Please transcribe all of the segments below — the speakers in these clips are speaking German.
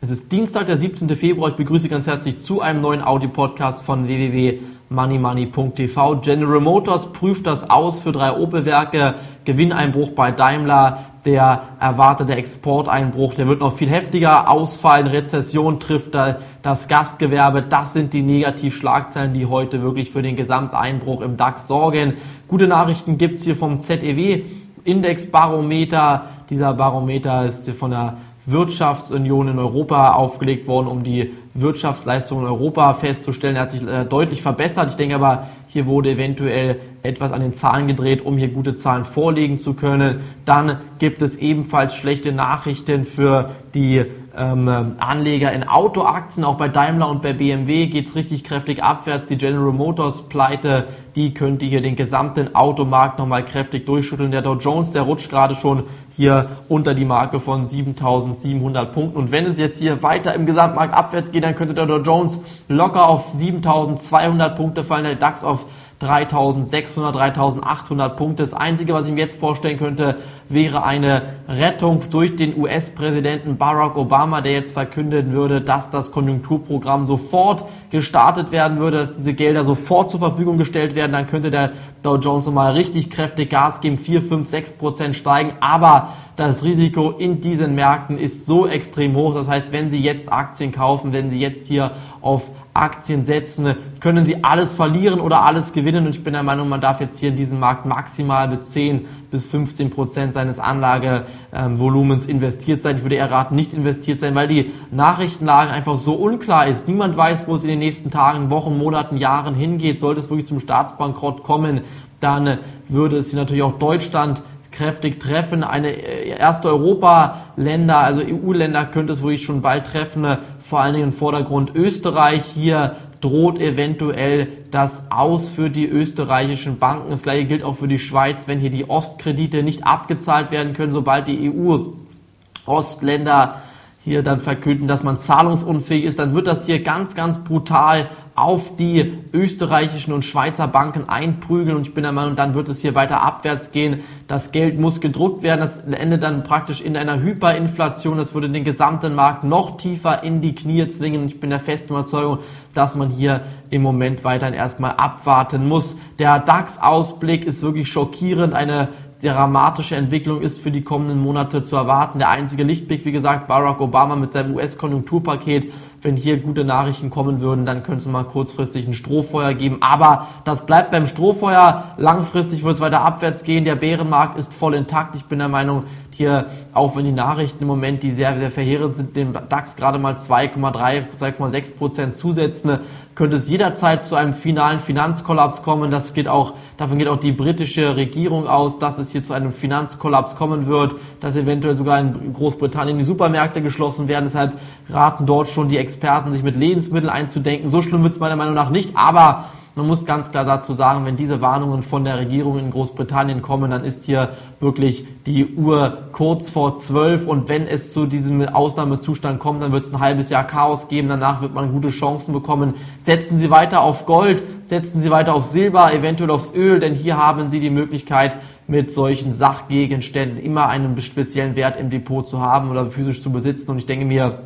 Es ist Dienstag, der 17. Februar. Ich begrüße ganz herzlich zu einem neuen Audio-Podcast von www.moneymoney.tv. General Motors prüft das aus für drei Opel-Werke. Gewinneinbruch bei Daimler. Der erwartete Exporteinbruch, der wird noch viel heftiger ausfallen. Rezession trifft das Gastgewerbe. Das sind die Negativschlagzeilen, die heute wirklich für den Gesamteinbruch im DAX sorgen. Gute Nachrichten gibt's hier vom ZEW. Indexbarometer. Dieser Barometer ist von der Wirtschaftsunion in Europa aufgelegt worden, um die Wirtschaftsleistungen in Europa festzustellen. Er hat sich äh, deutlich verbessert. Ich denke aber, hier wurde eventuell etwas an den Zahlen gedreht, um hier gute Zahlen vorlegen zu können. Dann gibt es ebenfalls schlechte Nachrichten für die ähm, Anleger in Autoaktien. Auch bei Daimler und bei BMW geht's richtig kräftig abwärts. Die General Motors Pleite, die könnte hier den gesamten Automarkt nochmal kräftig durchschütteln. Der Dow Jones, der rutscht gerade schon hier unter die Marke von 7700 Punkten. Und wenn es jetzt hier weiter im Gesamtmarkt abwärts geht, dann könnte der Dow Jones locker auf 7200 Punkte fallen, der DAX auf 3600, 3800 Punkte. Das Einzige, was ich mir jetzt vorstellen könnte, wäre eine Rettung durch den US-Präsidenten Barack Obama, der jetzt verkündet würde, dass das Konjunkturprogramm sofort gestartet werden würde, dass diese Gelder sofort zur Verfügung gestellt werden. Dann könnte der Dow Jones nochmal richtig kräftig Gas geben, 4, 5, 6 Prozent steigen. Aber das Risiko in diesen Märkten ist so extrem hoch. Das heißt, wenn Sie jetzt Aktien kaufen, wenn Sie jetzt hier auf Aktien setzen, können Sie alles verlieren oder alles gewinnen. Und ich bin der Meinung, man darf jetzt hier in diesem Markt maximal mit 10 bis 15 Prozent seines Anlagevolumens investiert sein. Ich würde eher raten, nicht investiert sein, weil die Nachrichtenlage einfach so unklar ist. Niemand weiß, wo es in den nächsten Tagen, Wochen, Monaten, Jahren hingeht. Sollte es wirklich zum Staatsbankrott kommen, dann würde es natürlich auch Deutschland kräftig treffen. Eine äh, erste Europa-Länder, also EU-Länder könnte es wirklich schon bald treffen, vor allen Dingen im Vordergrund Österreich. Hier droht eventuell das aus für die österreichischen Banken. Das gleiche gilt auch für die Schweiz, wenn hier die Ostkredite nicht abgezahlt werden können, sobald die EU-Ostländer hier dann verkünden, dass man zahlungsunfähig ist, dann wird das hier ganz, ganz brutal auf die österreichischen und Schweizer Banken einprügeln und ich bin der Meinung, dann wird es hier weiter abwärts gehen. Das Geld muss gedruckt werden, das endet dann praktisch in einer Hyperinflation, das würde den gesamten Markt noch tiefer in die Knie zwingen ich bin der festen Überzeugung, dass man hier im Moment weiterhin erstmal abwarten muss. Der DAX-Ausblick ist wirklich schockierend, eine dramatische Entwicklung ist für die kommenden Monate zu erwarten. Der einzige Lichtblick, wie gesagt, Barack Obama mit seinem US-Konjunkturpaket. Wenn hier gute Nachrichten kommen würden, dann könnte es mal kurzfristig ein Strohfeuer geben. Aber das bleibt beim Strohfeuer. Langfristig wird es weiter abwärts gehen. Der Bärenmarkt ist voll intakt. Ich bin der Meinung, hier, auch wenn die Nachrichten im Moment, die sehr, sehr verheerend sind, dem DAX gerade mal 2,3, 2,6 Prozent zusetzen, könnte es jederzeit zu einem finalen Finanzkollaps kommen. Das geht auch, davon geht auch die britische Regierung aus, dass es hier zu einem Finanzkollaps kommen wird, dass eventuell sogar in Großbritannien die Supermärkte geschlossen werden. Deshalb raten dort schon die Experten, sich mit Lebensmitteln einzudenken. So schlimm wird es meiner Meinung nach nicht, aber man muss ganz klar dazu sagen, wenn diese Warnungen von der Regierung in Großbritannien kommen, dann ist hier wirklich die Uhr kurz vor zwölf und wenn es zu diesem Ausnahmezustand kommt, dann wird es ein halbes Jahr Chaos geben, danach wird man gute Chancen bekommen. Setzen Sie weiter auf Gold, setzen Sie weiter auf Silber, eventuell aufs Öl, denn hier haben Sie die Möglichkeit, mit solchen Sachgegenständen immer einen speziellen Wert im Depot zu haben oder physisch zu besitzen. Und ich denke mir,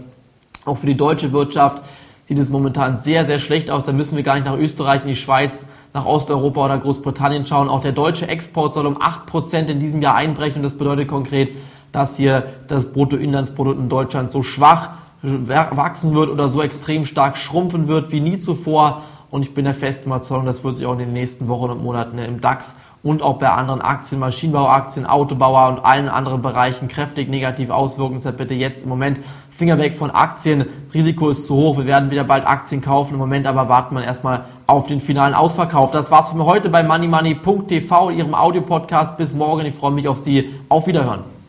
auch für die deutsche Wirtschaft sieht es momentan sehr, sehr schlecht aus. Da müssen wir gar nicht nach Österreich, in die Schweiz, nach Osteuropa oder Großbritannien schauen. Auch der deutsche Export soll um 8% in diesem Jahr einbrechen. Das bedeutet konkret, dass hier das Bruttoinlandsprodukt in Deutschland so schwach wachsen wird oder so extrem stark schrumpfen wird wie nie zuvor. Und ich bin der festen Überzeugung, das wird sich auch in den nächsten Wochen und Monaten im DAX und auch bei anderen Aktien, Maschinenbauaktien, Autobauer und allen anderen Bereichen kräftig negativ auswirken. Deshalb bitte jetzt im Moment Finger weg von Aktien. Risiko ist zu hoch. Wir werden wieder bald Aktien kaufen. Im Moment aber warten wir erstmal auf den finalen Ausverkauf. Das war's für heute bei moneymoney.tv, Ihrem Audiopodcast. Bis morgen. Ich freue mich auf Sie. Auf Wiederhören.